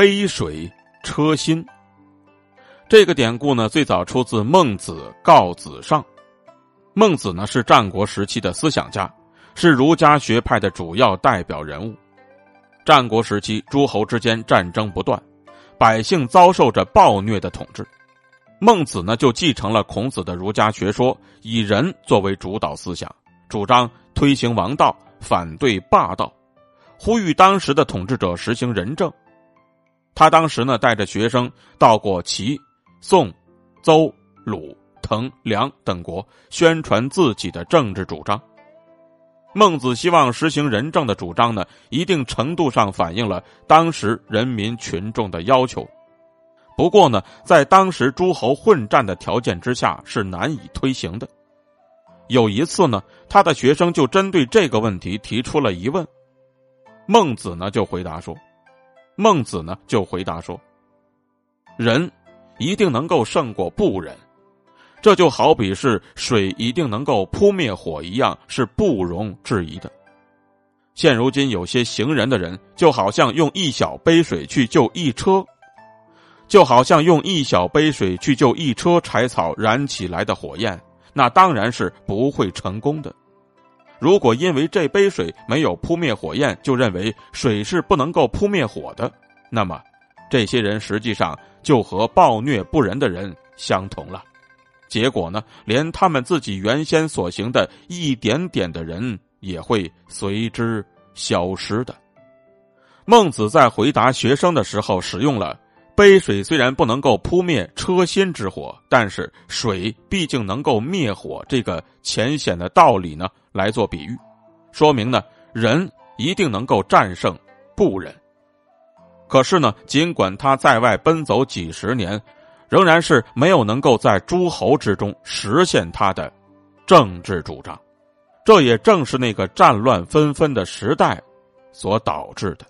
杯水车薪。这个典故呢，最早出自《孟子告子上》。孟子呢是战国时期的思想家，是儒家学派的主要代表人物。战国时期，诸侯之间战争不断，百姓遭受着暴虐的统治。孟子呢就继承了孔子的儒家学说，以仁作为主导思想，主张推行王道，反对霸道，呼吁当时的统治者实行仁政。他当时呢带着学生到过齐。宋、邹、鲁、滕、梁等国宣传自己的政治主张。孟子希望实行仁政的主张呢，一定程度上反映了当时人民群众的要求。不过呢，在当时诸侯混战的条件之下，是难以推行的。有一次呢，他的学生就针对这个问题提出了疑问，孟子呢就回答说：“孟子呢就回答说，人。”一定能够胜过不仁，这就好比是水一定能够扑灭火一样，是不容置疑的。现如今有些行人的人，就好像用一小杯水去救一车，就好像用一小杯水去救一车柴草燃起来的火焰，那当然是不会成功的。如果因为这杯水没有扑灭火焰，就认为水是不能够扑灭火的，那么。这些人实际上就和暴虐不仁的人相同了，结果呢，连他们自己原先所行的一点点的人也会随之消失的。孟子在回答学生的时候，使用了“杯水虽然不能够扑灭车薪之火，但是水毕竟能够灭火”这个浅显的道理呢，来做比喻，说明呢，人一定能够战胜不仁。可是呢，尽管他在外奔走几十年，仍然是没有能够在诸侯之中实现他的政治主张。这也正是那个战乱纷纷的时代所导致的。